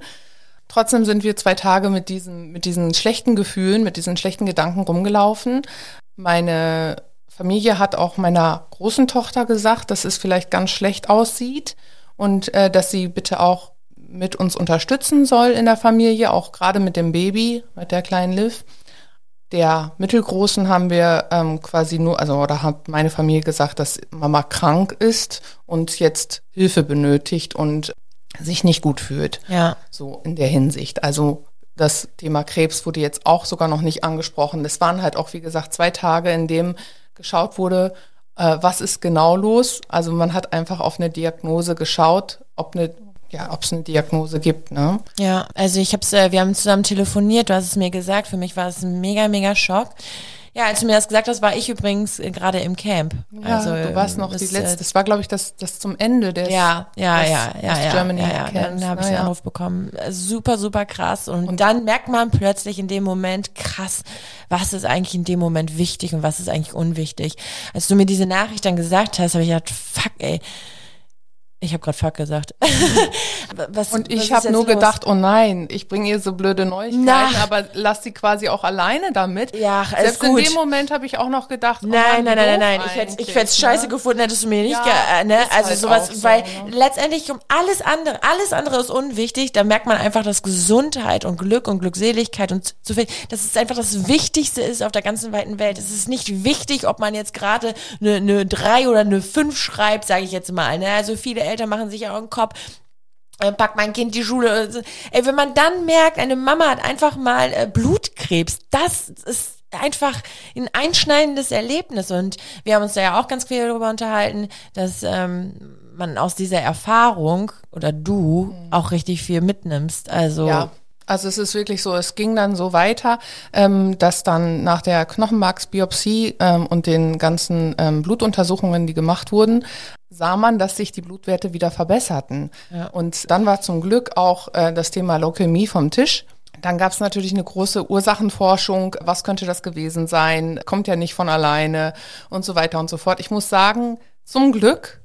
Trotzdem sind wir zwei Tage mit diesen, mit diesen schlechten Gefühlen, mit diesen schlechten Gedanken rumgelaufen. Meine Familie hat auch meiner großen Tochter gesagt, dass es vielleicht ganz schlecht aussieht und äh, dass sie bitte auch mit uns unterstützen soll in der Familie, auch gerade mit dem Baby, mit der kleinen Liv. Der mittelgroßen haben wir ähm, quasi nur, also oder hat meine Familie gesagt, dass Mama krank ist und jetzt Hilfe benötigt und sich nicht gut fühlt. Ja. So in der Hinsicht. Also das Thema Krebs wurde jetzt auch sogar noch nicht angesprochen. Es waren halt auch, wie gesagt, zwei Tage, in dem geschaut wurde, äh, was ist genau los. Also man hat einfach auf eine Diagnose geschaut, ob eine ja, ob es eine Diagnose gibt, ne? Ja, also ich hab's, äh, wir haben zusammen telefoniert, du hast es mir gesagt, für mich war es ein mega, mega Schock. Ja, als du mir das gesagt hast, war ich übrigens äh, gerade im Camp. Ja, also, du warst noch das, die äh, letzte, das war, glaube ich, das, das zum Ende des Ja, ja, des, ja, ja, des ja, Germany ja, ja. Camps, Dann habe ich ne, den ja. Anruf bekommen. Äh, Super, super krass. Und, dann merkt man plötzlich in dem Moment, krass, was ist eigentlich in dem Moment wichtig und was ist eigentlich unwichtig. Als du mir diese Nachricht dann gesagt hast, habe ich gedacht, fuck, ey, Ich habe gerade Fuck gesagt. was, und ich habe nur los? gedacht, oh nein, ich bringe ihr so blöde Neuigkeiten, Nach. aber lass sie quasi auch alleine damit. Ja, alles Selbst gut. in dem Moment habe ich auch noch gedacht, oh nein, nein, nein, nein, nein, ich hätte ich hätte scheiße ne? gefunden, hättest du mir nicht, ja, ne? Also halt sowas, so, weil ne? letztendlich um alles andere, alles andere ist unwichtig. Da merkt man einfach, dass Gesundheit und Glück und Glückseligkeit und so viel, das ist einfach das Wichtigste ist auf der ganzen weiten Welt. Es ist nicht wichtig, ob man jetzt gerade eine, eine drei oder eine fünf schreibt, sage ich jetzt mal. Ne? Also viele Eltern machen sich ja auch einen Kopf, äh, packt mein Kind die Schule. Ey, wenn man dann merkt, eine Mama hat einfach mal äh, Blutkrebs, das ist einfach ein einschneidendes Erlebnis. Und wir haben uns da ja auch ganz viel darüber unterhalten, dass ähm, man aus dieser Erfahrung oder du mhm. auch richtig viel mitnimmst. Also ja. Also es ist wirklich so, es ging dann so weiter, ähm, dass dann nach der Knochenmarksbiopsie ähm, und den ganzen ähm, Blutuntersuchungen, die gemacht wurden, sah man, dass sich die Blutwerte wieder verbesserten. Ja. Und dann war zum Glück auch äh, das Thema Leukämie vom Tisch. Dann gab es natürlich eine große Ursachenforschung. Was könnte das gewesen sein? Kommt ja nicht von alleine und so weiter und so fort. Ich muss sagen, zum Glück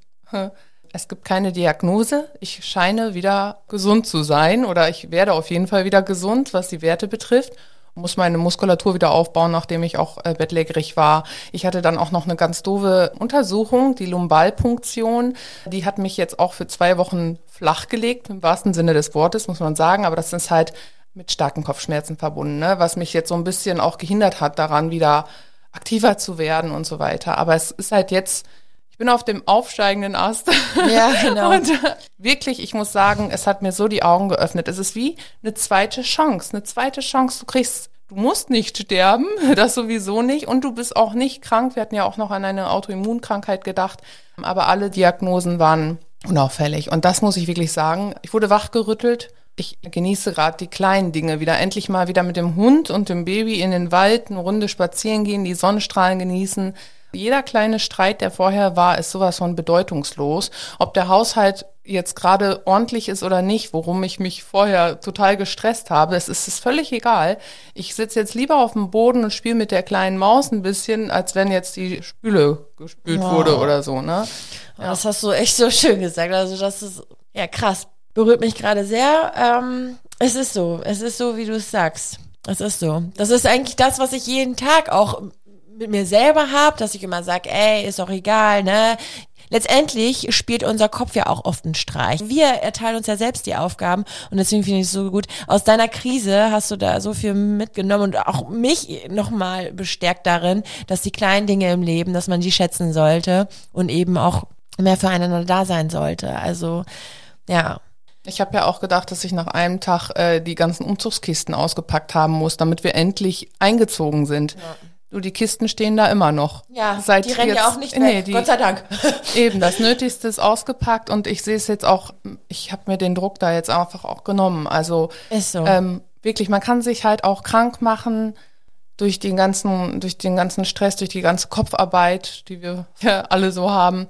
es gibt keine Diagnose. Ich scheine wieder gesund zu sein oder ich werde auf jeden Fall wieder gesund, was die Werte betrifft. Muss meine Muskulatur wieder aufbauen, nachdem ich auch äh, bettlägerig war. Ich hatte dann auch noch eine ganz doofe Untersuchung, die Lumbalpunktion. Die hat mich jetzt auch für zwei Wochen flachgelegt, im wahrsten Sinne des Wortes, muss man sagen. Aber das ist halt mit starken Kopfschmerzen verbunden, ne? was mich jetzt so ein bisschen auch gehindert hat, daran wieder aktiver zu werden und so weiter. Aber es ist halt jetzt ich bin auf dem aufsteigenden Ast. Ja, genau. Und äh, wirklich, ich muss sagen, es hat mir so die Augen geöffnet. Es ist wie eine zweite Chance. Eine zweite Chance. Du kriegst, du musst nicht sterben, das sowieso nicht. Und du bist auch nicht krank. Wir hatten ja auch noch an eine Autoimmunkrankheit gedacht. Aber alle Diagnosen waren unauffällig. Und das muss ich wirklich sagen. Ich wurde wachgerüttelt. Ich genieße gerade die kleinen Dinge wieder. Endlich mal wieder mit dem Hund und dem Baby in den Wald eine Runde spazieren gehen, die Sonnenstrahlen genießen jeder kleine Streit, der vorher war, ist sowas von bedeutungslos. Ob der Haushalt jetzt gerade ordentlich ist oder nicht, worum ich mich vorher total gestresst habe, es ist es völlig egal. Ich sitze jetzt lieber auf dem Boden und spiele mit der kleinen Maus ein bisschen, als wenn jetzt die Spüle gespült wow. wurde oder so, ne? Ja. Das hast du echt so schön gesagt. Also das ist ja krass. Berührt mich gerade sehr. Ähm, es ist so. Es ist so, wie du es sagst. Es ist so. Das ist eigentlich das, was ich jeden Tag auch mit mir selber habe, dass ich immer sage, ey, ist doch egal, ne? Letztendlich spielt unser Kopf ja auch oft einen Streich. Wir erteilen uns ja selbst die Aufgaben und deswegen finde ich es so gut. Aus deiner Krise hast du da so viel mitgenommen und auch mich nochmal bestärkt darin, dass die kleinen Dinge im Leben, dass man die schätzen sollte und eben auch mehr füreinander da sein sollte. Also, ja. Ich habe ja auch gedacht, dass ich nach einem Tag äh, die ganzen Umzugskisten ausgepackt haben muss, damit wir endlich eingezogen sind. Ja. Du, die Kisten stehen da immer noch. Ja, Seit die rennen jetzt, ja auch nicht weg, nee, die, Gott sei Dank. Eben, das Nötigste ist ausgepackt und ich sehe es jetzt auch, ich habe mir den Druck da jetzt einfach auch genommen. Also ist so. ähm, wirklich, man kann sich halt auch krank machen durch den ganzen, durch den ganzen Stress, durch die ganze Kopfarbeit, die wir ja alle so haben.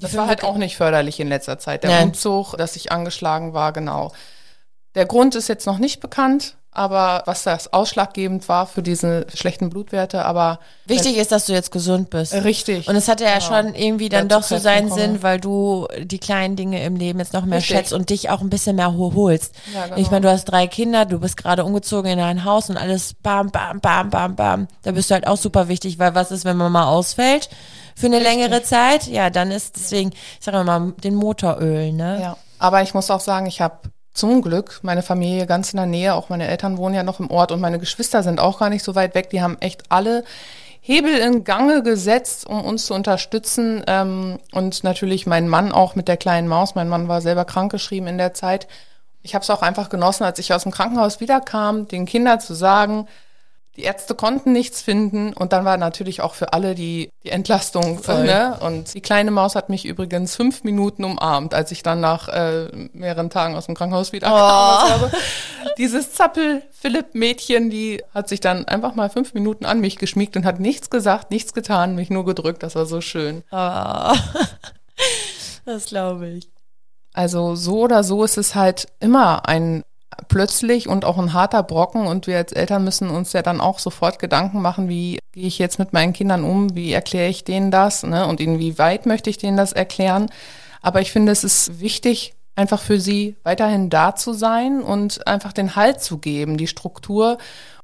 Das war halt auch nicht förderlich in letzter Zeit. Der Nein. Umzug, dass ich angeschlagen war, genau. Der Grund ist jetzt noch nicht bekannt aber was das ausschlaggebend war für diese schlechten Blutwerte, aber wichtig ist, dass du jetzt gesund bist. Richtig. Und es hatte ja genau. schon irgendwie dann doch so seinen komme. Sinn, weil du die kleinen Dinge im Leben jetzt noch mehr richtig. schätzt und dich auch ein bisschen mehr holst. Ja, genau. Ich meine, du hast drei Kinder, du bist gerade umgezogen in ein Haus und alles bam bam bam bam bam. Da bist du halt auch super wichtig, weil was ist, wenn man mal ausfällt für eine richtig. längere Zeit? Ja, dann ist deswegen, ich sage mal, den Motoröl, ne? Ja. Aber ich muss auch sagen, ich habe zum Glück meine Familie ganz in der Nähe, auch meine Eltern wohnen ja noch im Ort und meine Geschwister sind auch gar nicht so weit weg. Die haben echt alle Hebel in Gange gesetzt, um uns zu unterstützen. Ähm, und natürlich mein Mann auch mit der kleinen Maus. Mein Mann war selber krankgeschrieben in der Zeit. Ich habe es auch einfach genossen, als ich aus dem Krankenhaus wiederkam, den Kindern zu sagen, die Ärzte konnten nichts finden und dann war natürlich auch für alle die, die Entlastung. Voll. Ne? Und die kleine Maus hat mich übrigens fünf Minuten umarmt, als ich dann nach äh, mehreren Tagen aus dem Krankenhaus wieder oh. kam. Dieses Zappel-Philipp-Mädchen, die hat sich dann einfach mal fünf Minuten an mich geschmiegt und hat nichts gesagt, nichts getan, mich nur gedrückt. Das war so schön. Oh. Das glaube ich. Also so oder so ist es halt immer ein plötzlich und auch ein harter Brocken und wir als Eltern müssen uns ja dann auch sofort Gedanken machen, wie gehe ich jetzt mit meinen Kindern um, wie erkläre ich denen das ne? und inwieweit möchte ich denen das erklären. Aber ich finde, es ist wichtig, einfach für sie weiterhin da zu sein und einfach den Halt zu geben, die Struktur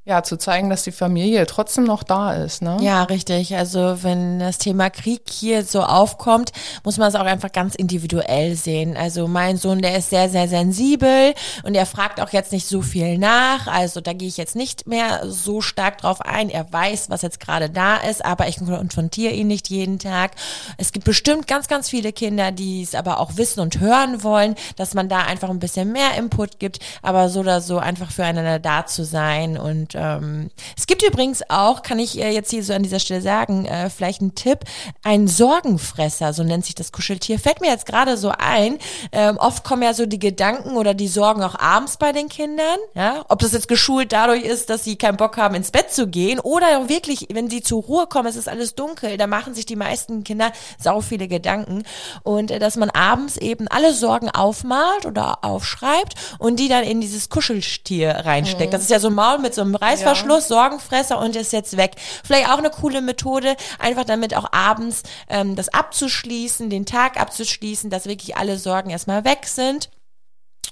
ja, zu zeigen, dass die Familie trotzdem noch da ist. Ne? Ja, richtig. Also wenn das Thema Krieg hier so aufkommt, muss man es auch einfach ganz individuell sehen. Also mein Sohn, der ist sehr, sehr sensibel und er fragt auch jetzt nicht so viel nach. Also da gehe ich jetzt nicht mehr so stark drauf ein. Er weiß, was jetzt gerade da ist, aber ich konfrontiere ihn nicht jeden Tag. Es gibt bestimmt ganz, ganz viele Kinder, die es aber auch wissen und hören wollen, dass man da einfach ein bisschen mehr Input gibt, aber so oder so einfach füreinander da zu sein und ähm, es gibt übrigens auch, kann ich äh, jetzt hier so an dieser Stelle sagen, äh, vielleicht ein Tipp, ein Sorgenfresser, so nennt sich das Kuscheltier. Fällt mir jetzt gerade so ein. Ähm, oft kommen ja so die Gedanken oder die Sorgen auch abends bei den Kindern. Ja, ob das jetzt geschult dadurch ist, dass sie keinen Bock haben, ins Bett zu gehen oder wirklich, wenn sie zur Ruhe kommen, es ist alles dunkel, da machen sich die meisten Kinder sau viele Gedanken und äh, dass man abends eben alle Sorgen aufmalt oder aufschreibt und die dann in dieses Kuscheltier reinsteckt. Mhm. Das ist ja so ein Maul mit so einem Reißverschluss, ja. Sorgenfresser und ist jetzt weg. Vielleicht auch eine coole Methode, einfach damit auch abends ähm, das abzuschließen, den Tag abzuschließen, dass wirklich alle Sorgen erstmal weg sind.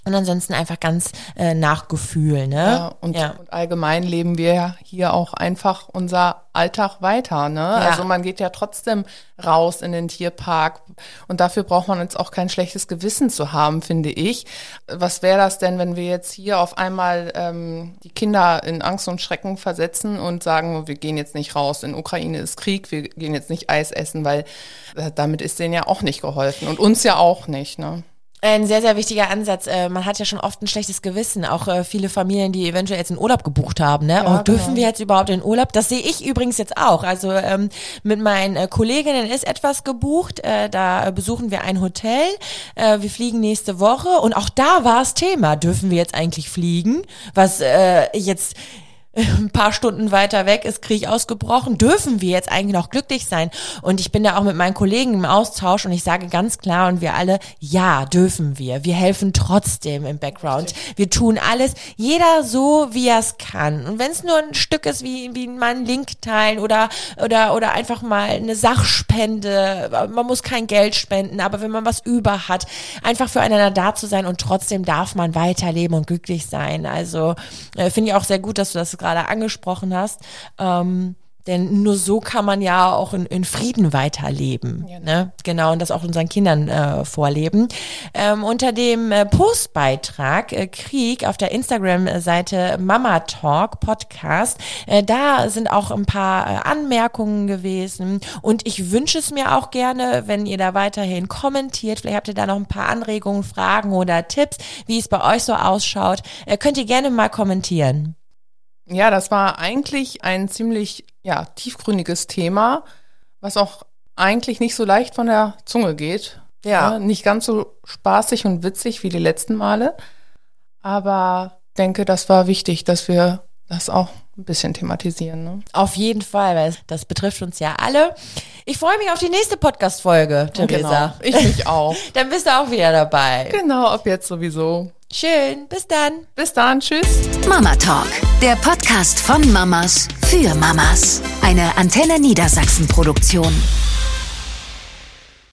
Und ansonsten einfach ganz äh, nach Gefühl, ne? Ja und, ja. und allgemein leben wir hier auch einfach unser Alltag weiter, ne? Ja. Also man geht ja trotzdem raus in den Tierpark und dafür braucht man jetzt auch kein schlechtes Gewissen zu haben, finde ich. Was wäre das denn, wenn wir jetzt hier auf einmal ähm, die Kinder in Angst und Schrecken versetzen und sagen, wir gehen jetzt nicht raus, in Ukraine ist Krieg, wir gehen jetzt nicht Eis essen, weil äh, damit ist denen ja auch nicht geholfen und uns ja auch nicht, ne? Ein sehr, sehr wichtiger Ansatz. Äh, man hat ja schon oft ein schlechtes Gewissen. Auch äh, viele Familien, die eventuell jetzt einen Urlaub gebucht haben. Ne? Ja, oh, dürfen genau. wir jetzt überhaupt in Urlaub? Das sehe ich übrigens jetzt auch. Also ähm, mit meinen äh, Kolleginnen ist etwas gebucht. Äh, da besuchen wir ein Hotel. Äh, wir fliegen nächste Woche. Und auch da war es Thema. Dürfen wir jetzt eigentlich fliegen? Was äh, jetzt ein paar Stunden weiter weg ist Krieg ausgebrochen, dürfen wir jetzt eigentlich noch glücklich sein? Und ich bin da auch mit meinen Kollegen im Austausch und ich sage ganz klar und wir alle, ja, dürfen wir. Wir helfen trotzdem im Background. Wir tun alles, jeder so, wie er es kann. Und wenn es nur ein Stück ist, wie, wie mal ein Link teilen oder, oder, oder einfach mal eine Sachspende, man muss kein Geld spenden, aber wenn man was über hat, einfach füreinander da zu sein und trotzdem darf man weiterleben und glücklich sein. Also äh, finde ich auch sehr gut, dass du das gerade angesprochen hast. Ähm, denn nur so kann man ja auch in, in Frieden weiterleben. Genau. Ne? genau, und das auch unseren Kindern äh, vorleben. Ähm, unter dem äh, Postbeitrag äh, Krieg auf der Instagram-Seite Mama Talk Podcast, äh, da sind auch ein paar äh, Anmerkungen gewesen. Und ich wünsche es mir auch gerne, wenn ihr da weiterhin kommentiert. Vielleicht habt ihr da noch ein paar Anregungen, Fragen oder Tipps, wie es bei euch so ausschaut. Äh, könnt ihr gerne mal kommentieren. Ja, das war eigentlich ein ziemlich ja, tiefgründiges Thema, was auch eigentlich nicht so leicht von der Zunge geht. Ja. ja. Nicht ganz so spaßig und witzig wie die letzten Male. Aber denke, das war wichtig, dass wir das auch ein bisschen thematisieren. Ne? Auf jeden Fall, weil das betrifft uns ja alle. Ich freue mich auf die nächste Podcast-Folge, Theresa. Genau, ich mich auch. Dann bist du auch wieder dabei. Genau, ab jetzt sowieso. Schön, bis dann. Bis dann, tschüss. Mama Talk, der Podcast von Mamas für Mamas. Eine Antenne Niedersachsen Produktion.